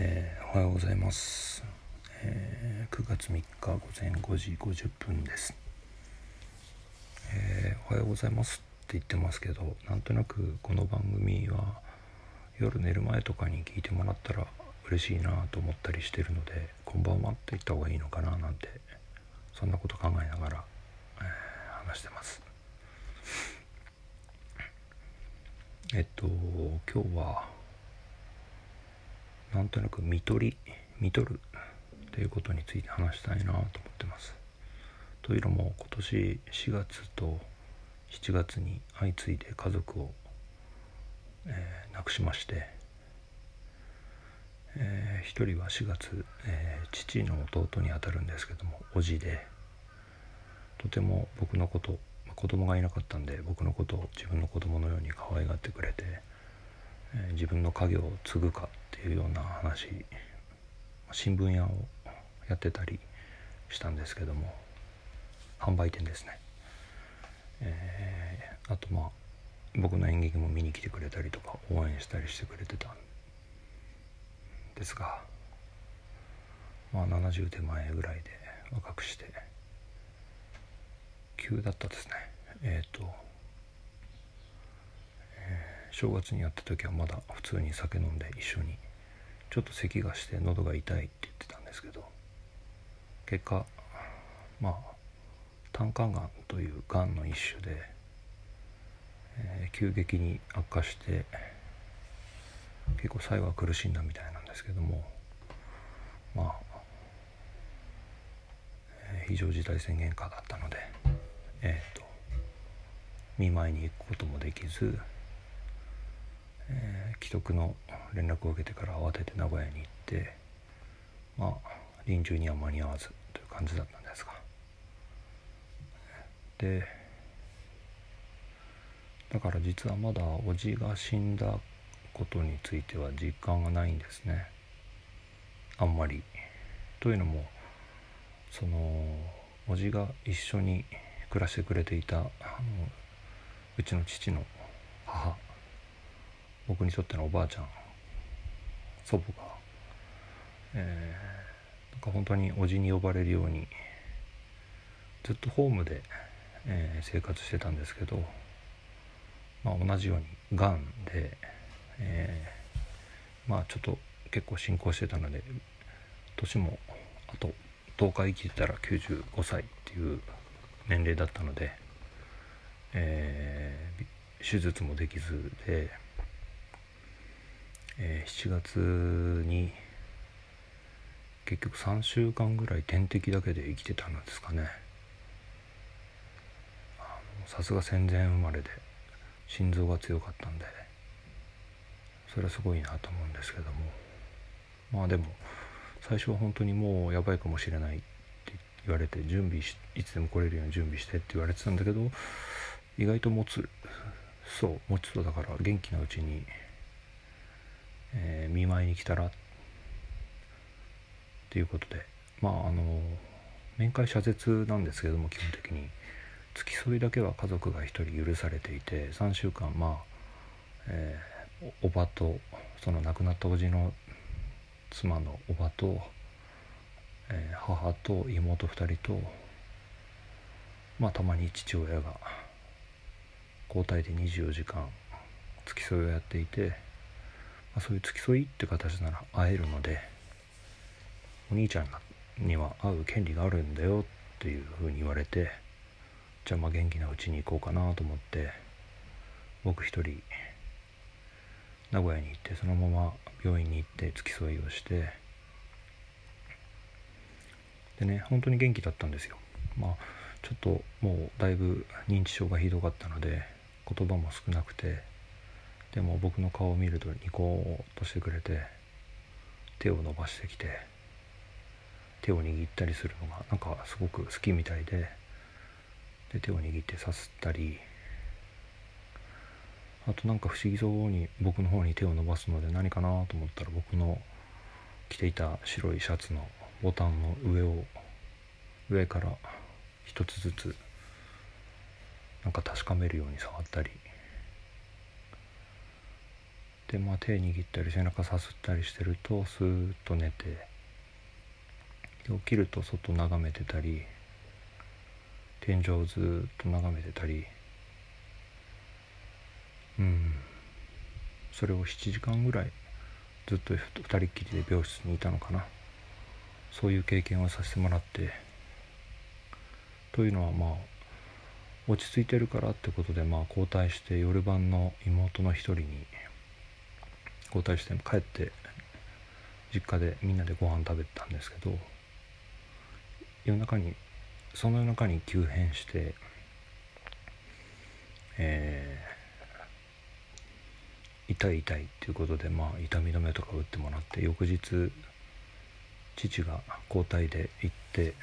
えー、おはようございます、えー、9月3日午前5時50分です、えー、おはようございますって言ってますけどなんとなくこの番組は夜寝る前とかに聞いてもらったら嬉しいなと思ったりしてるので「こんばんは」って言った方がいいのかななんてそんなこと考えながら、えー、話してます。えっと今日はなんとなく見取り見取るっていうことについて話したいなと思ってます。というのも今年4月と7月に相次いで家族を、えー、亡くしまして、えー、1人は4月、えー、父の弟にあたるんですけども叔父でとても僕のこと子供がいなかったんで僕のことを自分の子供のように可愛がってくれて、え自分の家業を継ぐかっていうような話新聞屋をやってたりしたんですけども販売店ですね、えー、あとまあ僕の演劇も見に来てくれたりとか応援したりしてくれてたんですがまあ70手前ぐらいで若くして急だったですね。えっ、ー、と、正月にやった時はまだ普通に酒飲んで一緒にちょっと咳がして喉が痛いって言ってたんですけど結果まあ胆管がんというがんの一種で、えー、急激に悪化して結構最後は苦しんだみたいなんですけどもまあ、えー、非常事態宣言下だったのでえっ、ー、と見舞いに行くこともできず、えー、既得の連絡を受けてから慌てて名古屋に行ってまあ臨終には間に合わずという感じだったんですがでだから実はまだ叔父が死んだことについては実感がないんですねあんまり。というのもその叔父が一緒に暮らしてくれていたあのうちの父の母僕にとってのおばあちゃん祖母が、えー、なんか本当に叔父に呼ばれるようにずっとホームで、えー、生活してたんですけど、まあ、同じようにがんで、えー、まあちょっと結構進行してたので年もあと10日生きてたら95歳っていう年齢だったので、えー、手術もできずで。えー、7月に結局3週間ぐらい点滴だけで生きてたんですかね。さすが戦前生まれで心臓が強かったんでそれはすごいなと思うんですけども。まあでも最初は本当にもうやばいかもしれないって言われて準備しいつでも来れるように準備してって言われてたんだけど意外と持つそう持つとだから元気なうちにえー、見舞いに来たらっていうことで。まああの面会謝絶なんですけども基本的に。付き添いだけは家族が1人許されていて3週間まあ、えー、おばとその亡くなった叔父の妻のおばと、えー、母と妹2人とまあたまに父親が交代で24時間付き添いをやっていてあ、そういう付き添いって形なら会えるのでお兄ちゃんには会う権利があるんだよっていうふうに言われてじゃあまあ元気なうちに行こうかなと思って僕一人名古屋に行ってそのまま病院に行って付き添いをしてでね本当に元気だったんですよ。まあちょっともうだいぶ認知症がひどかったので言葉も少なくてでも僕の顔を見るとニコーとしてくれて手を伸ばしてきて手を握ったりするのがなんかすごく好きみたいでで手を握ってさすったりあとなんか不思議そうに僕の方に手を伸ばすので何かなと思ったら僕の着ていた白いシャツのボタンの上を上から一つずつなんか確かめるように触ったりでまあ手握ったり背中さすったりしてるとスーッと寝てで起きると外眺めてたり天井をずっと眺めてたりうん。それを7時間ぐらいずっと2人っきりで病室にいたのかな。そういう経験をさせてもらってというのはまあ落ち着いてるからってことでまあ交代して夜晩の妹の一人に交代して帰って実家でみんなでご飯食べてたんですけど夜中にその夜中に急変してえー、痛い痛いっていうことでまあ痛み止めとか打ってもらって翌日父が交代で行って、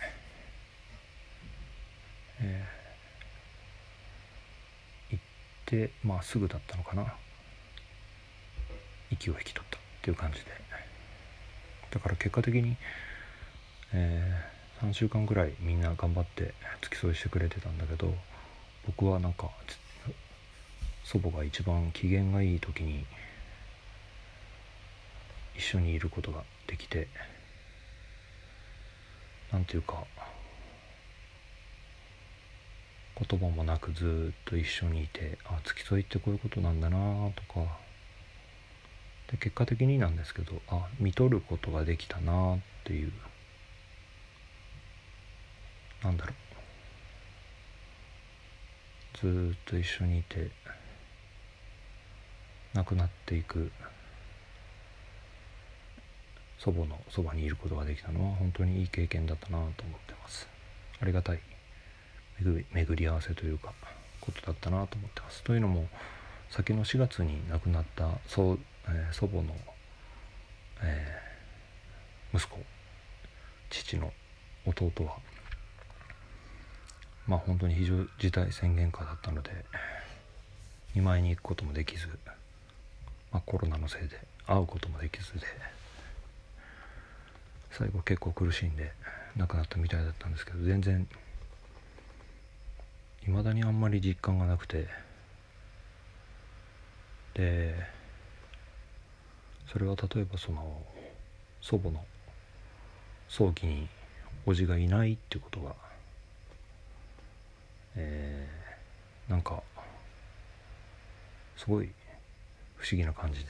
えー、行ってまあすぐだったのかな。息を引き取ったっていう感じでだから結果的に、えー、3週間ぐらいみんな頑張って付き添いしてくれてたんだけど僕はなんか祖母が一番機嫌がいい時に一緒にいることができて何ていうか言葉もなくずっと一緒にいてあ付き添いってこういうことなんだなとかで結果的になんですけどあ見とることができたなっていう。なんだろう。ずっと一緒にいて亡くなっていく。祖母のそばにいることができたのは本当にいい経験だったなと思ってます。ありがたい。巡り合わせというかことだったなと思ってます。というのも先の4月に亡くなった祖,、えー、祖母の、えー、息子父の弟はまあ本当に非常事態宣言下だったので見舞いに行くこともできず、まあ、コロナのせいで会うこともできずで最後結構苦しんで亡くなったみたいだったんですけど全然いまだにあんまり実感がなくてでそれは例えばその祖母の葬儀に叔父がいないってことがえー、なんかすごい不思議な感じで。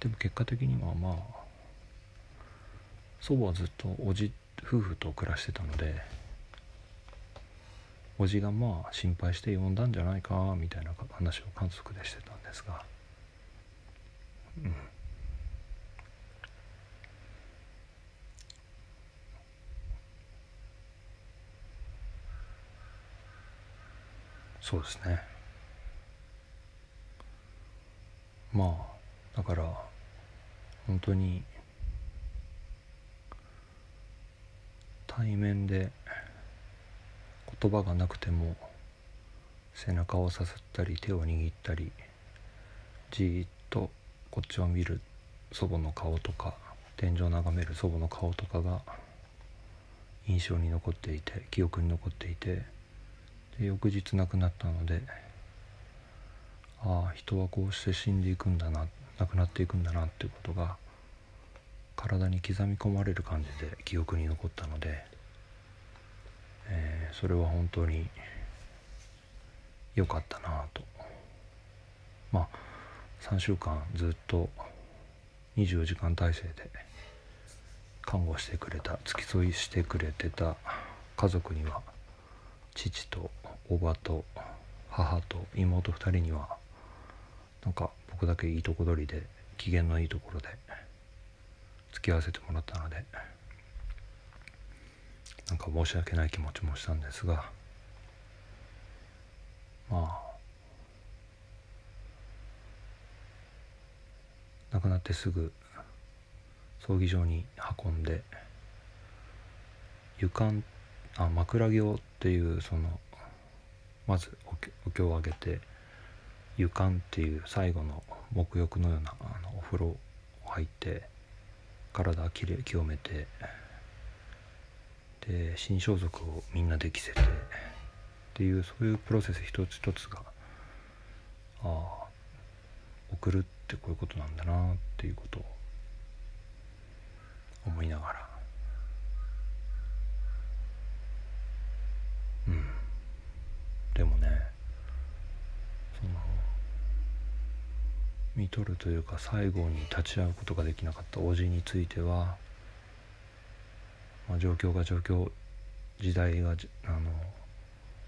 でも結果的にはまあ祖母はずっとおじ夫婦と暮らしてたのでおじがまあ心配して呼んだんじゃないかみたいな話を観測でしてたんですが。うん。そうですね。まあだから本当に対面で言葉がなくても背中をさすったり手を握ったりじーっとこっちを見る祖母の顔とか天井を眺める祖母の顔とかが印象に残っていて記憶に残っていてで翌日亡くなったのでああ人はこうして死んでいくんだな亡くなっていくんだなっていうことが体に刻み込まれる感じで記憶に残ったので、えー、それは本当に良かったなと。まあ3週間ずっと24時間体制で看護してくれた付き添いしてくれてた家族には父と叔母と母と妹2人にはなんか僕だけいいとこ取りで機嫌のいいところで付き合わせてもらったのでなんか申し訳ない気持ちもしたんですがまあ亡くなってすぐ葬儀場に運んで床あ枕行っていうそのまずお経をあげて床っていう最後の沐浴のようなあのお風呂入って体きれ清めてで新装束をみんなで着せてっていうそういうプロセス一つ一つがああ送るってこういうことなんだなっていうことを思いながら。うん。でもねその見とるというか最後に立ち会うことができなかった叔父については、まあ、状況が状況時代があの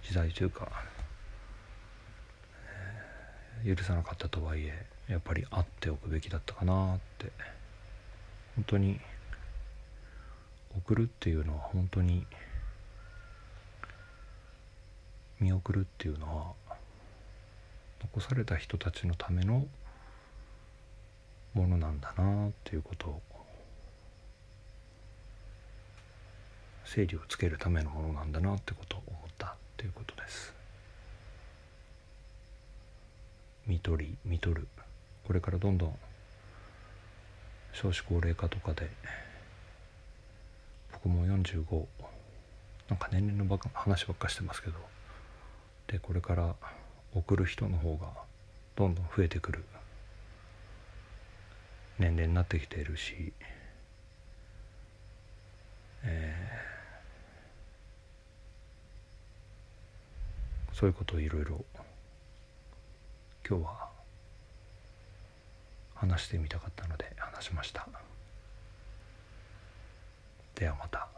時代というか、えー、許さなかったとはいえやっぱり会っておくべきだったかなって本当に送るっていうのは本当に見送るっていうのは残された人たちのためのものなんだなっていうことを整理をつけるためのものなんだなってことを思ったっていうことです。見取り見取る。これからどんどん少子高齢化とかで僕も45なんか年齢の話ばっかしてますけど。でこれから送る人の方がどんどん増えてくる。年齢になってきているし、そういうことをいろいろ今日は話してみたかったので話しました。ではまた。